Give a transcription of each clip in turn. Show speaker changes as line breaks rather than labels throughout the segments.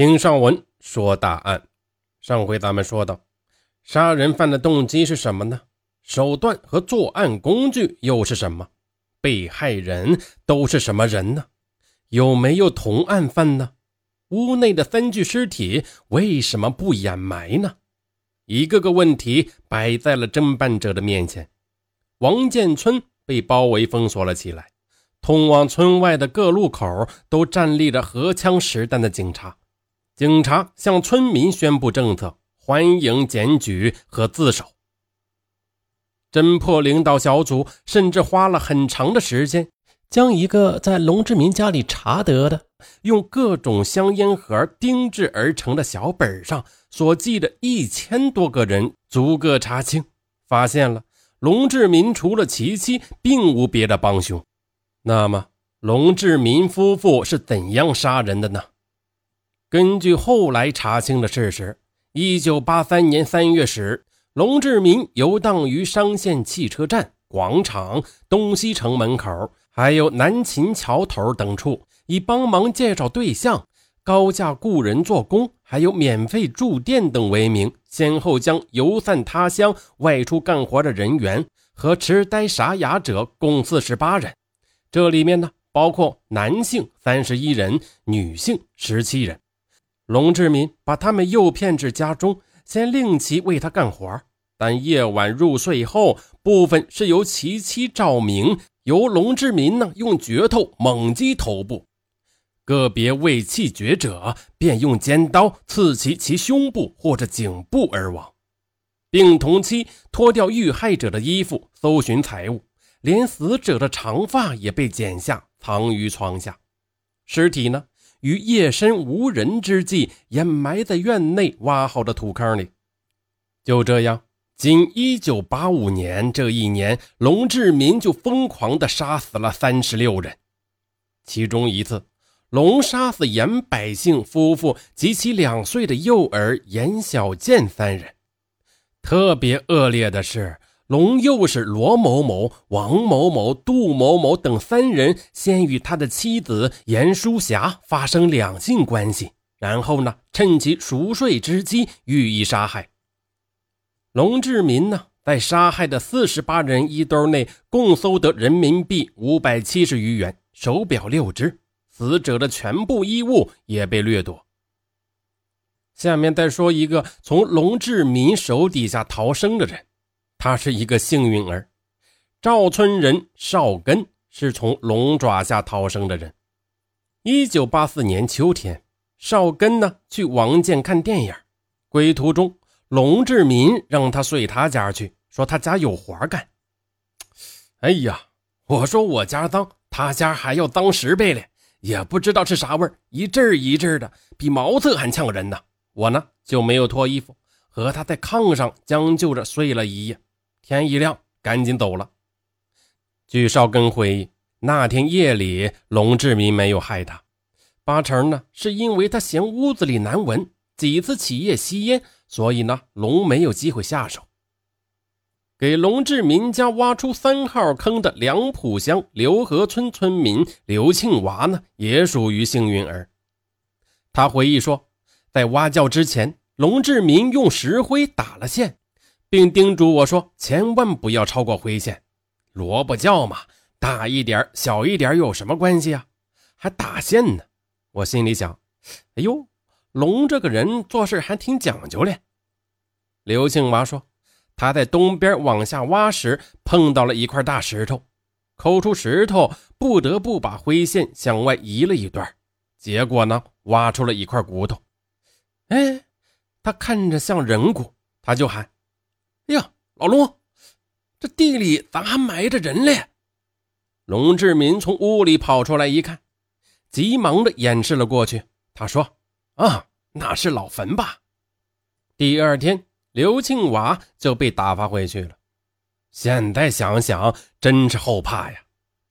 听上文说大案。上回咱们说到，杀人犯的动机是什么呢？手段和作案工具又是什么？被害人都是什么人呢？有没有同案犯呢？屋内的三具尸体为什么不掩埋呢？一个个问题摆在了侦办者的面前。王建村被包围封锁了起来，通往村外的各路口都站立着荷枪实弹的警察。警察向村民宣布政策，欢迎检举和自首。侦破领导小组甚至花了很长的时间，将一个在龙志民家里查得的、用各种香烟盒钉制而成的小本上所记的一千多个人逐个查清，发现了龙志民除了其妻，并无别的帮凶。那么，龙志民夫妇是怎样杀人的呢？根据后来查清的事实，一九八三年三月时，龙志民游荡于商县汽车站、广场、东西城门口，还有南秦桥头等处，以帮忙介绍对象、高价雇人做工，还有免费住店等为名，先后将游散他乡、外出干活的人员和痴呆傻哑者共四十八人。这里面呢，包括男性三十一人，女性十七人。龙志民把他们诱骗至家中，先令其为他干活。但夜晚入睡后，部分是由其妻照明，由龙志民呢用镢头猛击头部；个别未气绝者，便用尖刀刺其其胸部或者颈部而亡，并同期脱掉遇害者的衣服，搜寻财物，连死者的长发也被剪下，藏于床下。尸体呢？于夜深无人之际，掩埋在院内挖好的土坑里。就这样，仅一九八五年这一年，龙志民就疯狂地杀死了三十六人。其中一次，龙杀死严百姓夫妇及其两岁的幼儿严小健三人。特别恶劣的是。龙又是罗某某、王某某、杜某某等三人先与他的妻子严淑霞发生两性关系，然后呢，趁其熟睡之机予以杀害。龙志民呢，在杀害的四十八人衣兜内共搜得人民币五百七十余元、手表六只，死者的全部衣物也被掠夺。下面再说一个从龙志民手底下逃生的人。他是一个幸运儿，赵村人邵根是从龙爪下逃生的人。一九八四年秋天，邵根呢去王建看电影，归途中，龙志民让他睡他家去，说他家有活干。哎呀，我说我家脏，他家还要脏十倍嘞，也不知道是啥味儿，一阵儿一阵儿的，比茅厕还呛人呢。我呢就没有脱衣服，和他在炕上将就着睡了一夜。天一亮，赶紧走了。据少根回忆，那天夜里，龙志民没有害他，八成呢是因为他嫌屋子里难闻，几次起夜吸烟，所以呢，龙没有机会下手。给龙志民家挖出三号坑的梁浦乡刘河村村民刘庆娃呢，也属于幸运儿。他回忆说，在挖窖之前，龙志民用石灰打了线。并叮嘱我说：“千万不要超过灰线。萝卜窖嘛，大一点、小一点有什么关系啊？还打线呢？”我心里想：“哎呦，龙这个人做事还挺讲究嘞。”刘庆娃说：“他在东边往下挖时碰到了一块大石头，抠出石头，不得不把灰线向外移了一段，结果呢，挖出了一块骨头。哎，他看着像人骨，他就喊。”哎呀，老龙，这地里咋还埋着人嘞？龙志民从屋里跑出来一看，急忙的掩饰了过去。他说：“啊，那是老坟吧？”第二天，刘庆娃就被打发回去了。现在想想，真是后怕呀！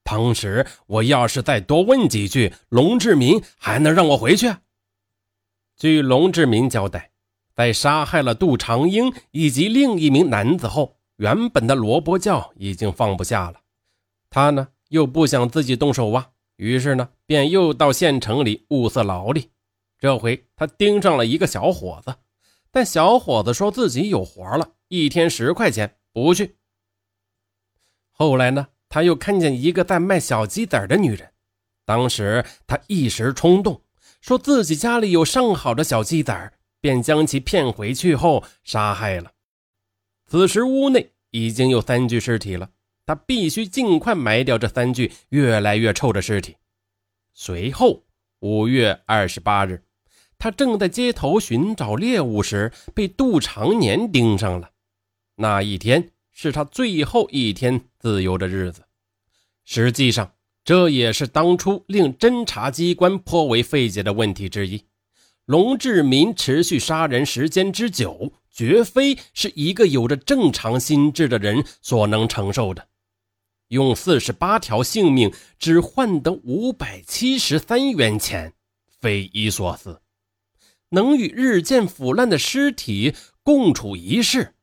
当时我要是再多问几句，龙志民还能让我回去？据龙志民交代。在杀害了杜长英以及另一名男子后，原本的萝卜窖已经放不下了。他呢又不想自己动手挖，于是呢便又到县城里物色劳力。这回他盯上了一个小伙子，但小伙子说自己有活了，一天十块钱，不去。后来呢，他又看见一个在卖小鸡仔的女人，当时他一时冲动，说自己家里有上好的小鸡仔，便将其骗回去后杀害了。此时屋内已经有三具尸体了，他必须尽快埋掉这三具越来越臭的尸体。随后，五月二十八日。他正在街头寻找猎物时，被杜长年盯上了。那一天是他最后一天自由的日子。实际上，这也是当初令侦查机关颇为费解的问题之一。龙志民持续杀人时间之久，绝非是一个有着正常心智的人所能承受的。用四十八条性命只换得五百七十三元钱，匪夷所思。能与日渐腐烂的尸体共处一室，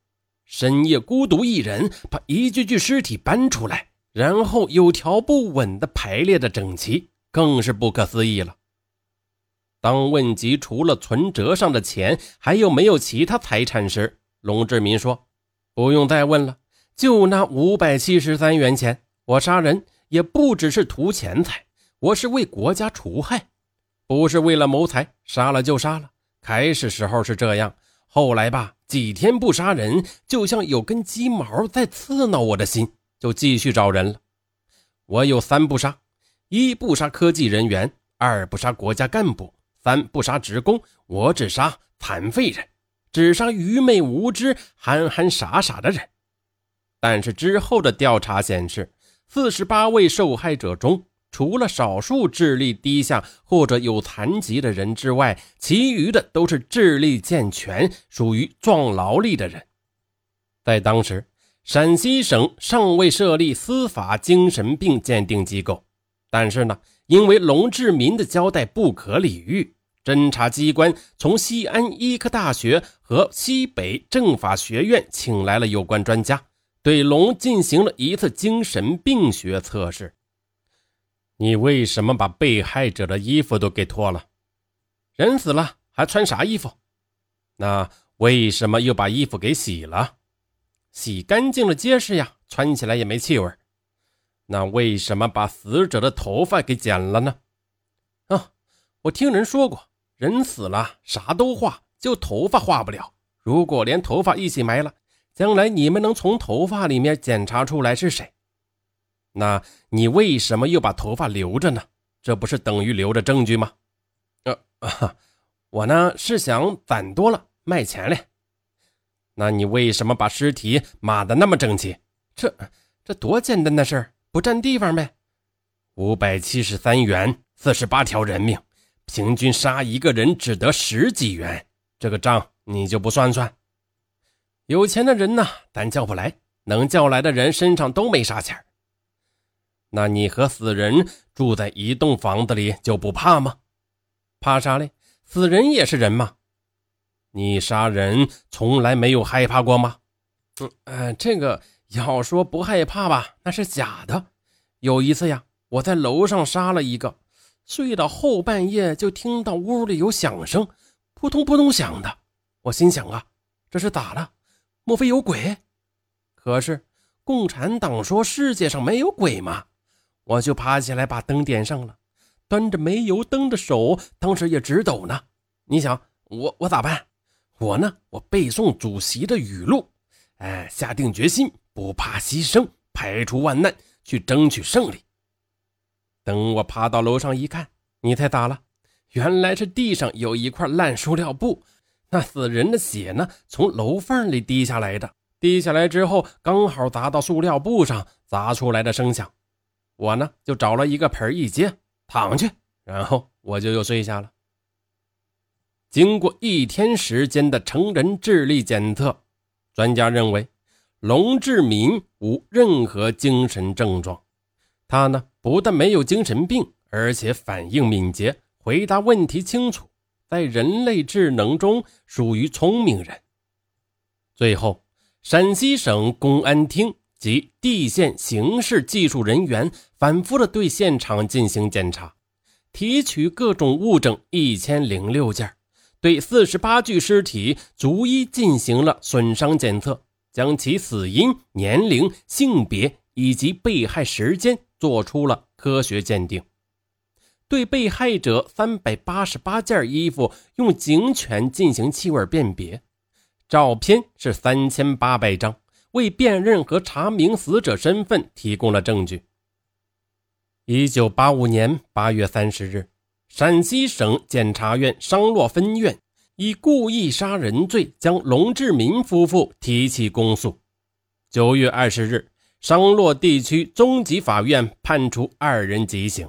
深夜孤独一人把一具具尸体搬出来，然后有条不紊地排列的整齐，更是不可思议了。当问及除了存折上的钱还有没有其他财产时，龙志民说：“不用再问了，就那五百七十三元钱。我杀人也不只是图钱财，我是为国家除害，不是为了谋财，杀了就杀了。”开始时候是这样，后来吧，几天不杀人，就像有根鸡毛在刺挠我的心，就继续找人了。我有三不杀：一不杀科技人员，二不杀国家干部，三不杀职工。我只杀残废人，只杀愚昧无知、憨憨傻傻的人。但是之后的调查显示，四十八位受害者中。除了少数智力低下或者有残疾的人之外，其余的都是智力健全、属于壮劳力的人。在当时，陕西省尚未设立司法精神病鉴定机构，但是呢，因为龙志民的交代不可理喻，侦查机关从西安医科大学和西北政法学院请来了有关专家，对龙进行了一次精神病学测试。你为什么把被害者的衣服都给脱了？人死了还穿啥衣服？那为什么又把衣服给洗了？洗干净了结实呀，穿起来也没气味。那为什么把死者的头发给剪了呢？啊，我听人说过，人死了啥都化，就头发化不了。如果连头发一起埋了，将来你们能从头发里面检查出来是谁？那你为什么又把头发留着呢？这不是等于留着证据吗？呃，我呢是想攒多了卖钱嘞。那你为什么把尸体码的那么整齐？这这多简单的事儿，不占地方呗。五百七十三元，四十八条人命，平均杀一个人只得十几元，这个账你就不算算？有钱的人呢，咱叫不来；能叫来的人身上都没啥钱那你和死人住在一栋房子里就不怕吗？怕啥嘞？死人也是人嘛。你杀人从来没有害怕过吗？嗯，呃，这个要说不害怕吧，那是假的。有一次呀，我在楼上杀了一个，睡到后半夜就听到屋里有响声，扑通扑通响的。我心想啊，这是咋了？莫非有鬼？可是共产党说世界上没有鬼吗？我就爬起来把灯点上了，端着煤油灯的手当时也直抖呢。你想我我咋办？我呢，我背诵主席的语录，哎，下定决心不怕牺牲，排除万难去争取胜利。等我爬到楼上一看，你猜咋了？原来是地上有一块烂塑料布，那死人的血呢，从楼缝里滴下来的，滴下来之后刚好砸到塑料布上，砸出来的声响。我呢，就找了一个盆一接，躺去，然后我就又睡下了。经过一天时间的成人智力检测，专家认为龙志民无任何精神症状。他呢，不但没有精神病，而且反应敏捷，回答问题清楚，在人类智能中属于聪明人。最后，陕西省公安厅。及地县刑事技术人员反复的对现场进行检查，提取各种物证一千零六件，对四十八具尸体逐一进行了损伤检测，将其死因、年龄、性别以及被害时间做出了科学鉴定。对被害者三百八十八件衣服用警犬进行气味辨别，照片是三千八百张，为辨认和查明死者身份提供了证据。一九八五年八月三十日，陕西省检察院商洛分院以故意杀人罪将龙志民夫妇提起公诉。九月二十日，商洛地区中级法院判处二人极刑。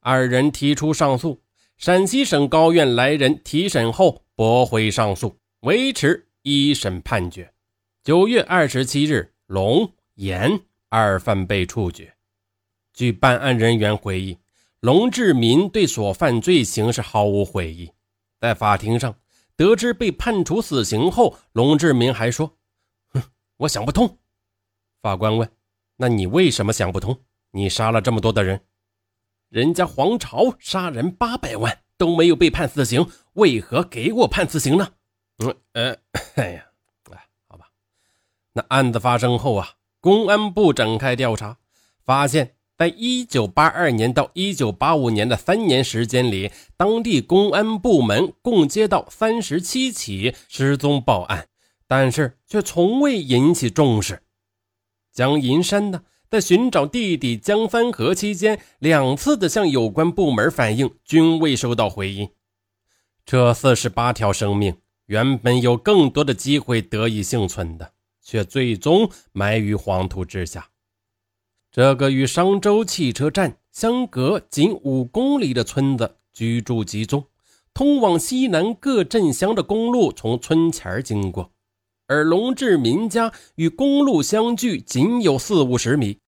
二人提出上诉，陕西省高院来人提审后驳回上诉，维持一审判决。九月二十七日，龙、严二犯被处决。据办案人员回忆，龙志民对所犯罪行是毫无悔意。在法庭上得知被判处死刑后，龙志民还说：“哼，我想不通。”法官问：“那你为什么想不通？你杀了这么多的人？”人家黄巢杀人八百万都没有被判死刑，为何给我判死刑呢？嗯呃，哎呀，哎，好吧。那案子发生后啊，公安部展开调查，发现，在一九八二年到一九八五年的三年时间里，当地公安部门共接到三十七起失踪报案，但是却从未引起重视。江银山呢？在寻找弟弟江帆河期间，两次的向有关部门反映，均未收到回音。这四十八条生命原本有更多的机会得以幸存的，却最终埋于黄土之下。这个与商州汽车站相隔仅五公里的村子，居住集中，通往西南各镇乡的公路从村前经过。而龙志民家与公路相距仅有四五十米，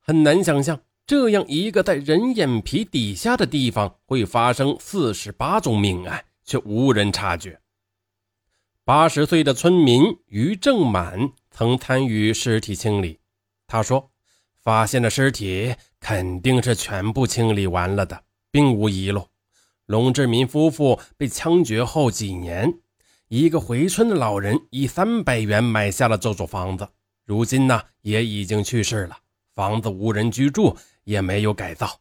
很难想象这样一个在人眼皮底下的地方会发生四十八宗命案，却无人察觉。八十岁的村民于正满曾参与尸体清理，他说：“发现的尸体肯定是全部清理完了的，并无遗漏。龙志民夫妇被枪决后几年。”一个回村的老人以三百元买下了这座房子，如今呢也已经去世了，房子无人居住，也没有改造。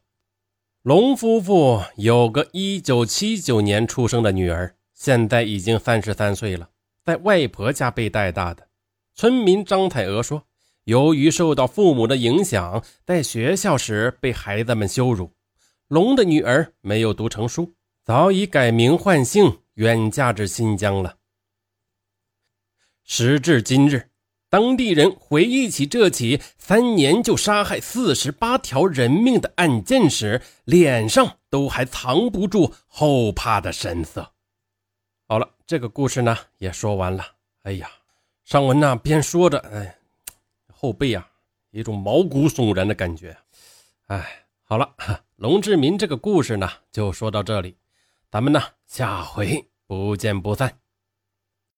龙夫妇有个一九七九年出生的女儿，现在已经三十三岁了，在外婆家被带大的。村民张彩娥说，由于受到父母的影响，在学校时被孩子们羞辱，龙的女儿没有读成书，早已改名换姓。远嫁至新疆了。时至今日，当地人回忆起这起三年就杀害四十八条人命的案件时，脸上都还藏不住后怕的神色。好了，这个故事呢也说完了。哎呀，尚文呐边说着，哎，后背啊一种毛骨悚然的感觉。哎，好了，龙志民这个故事呢就说到这里。咱们呢，下回不见不散。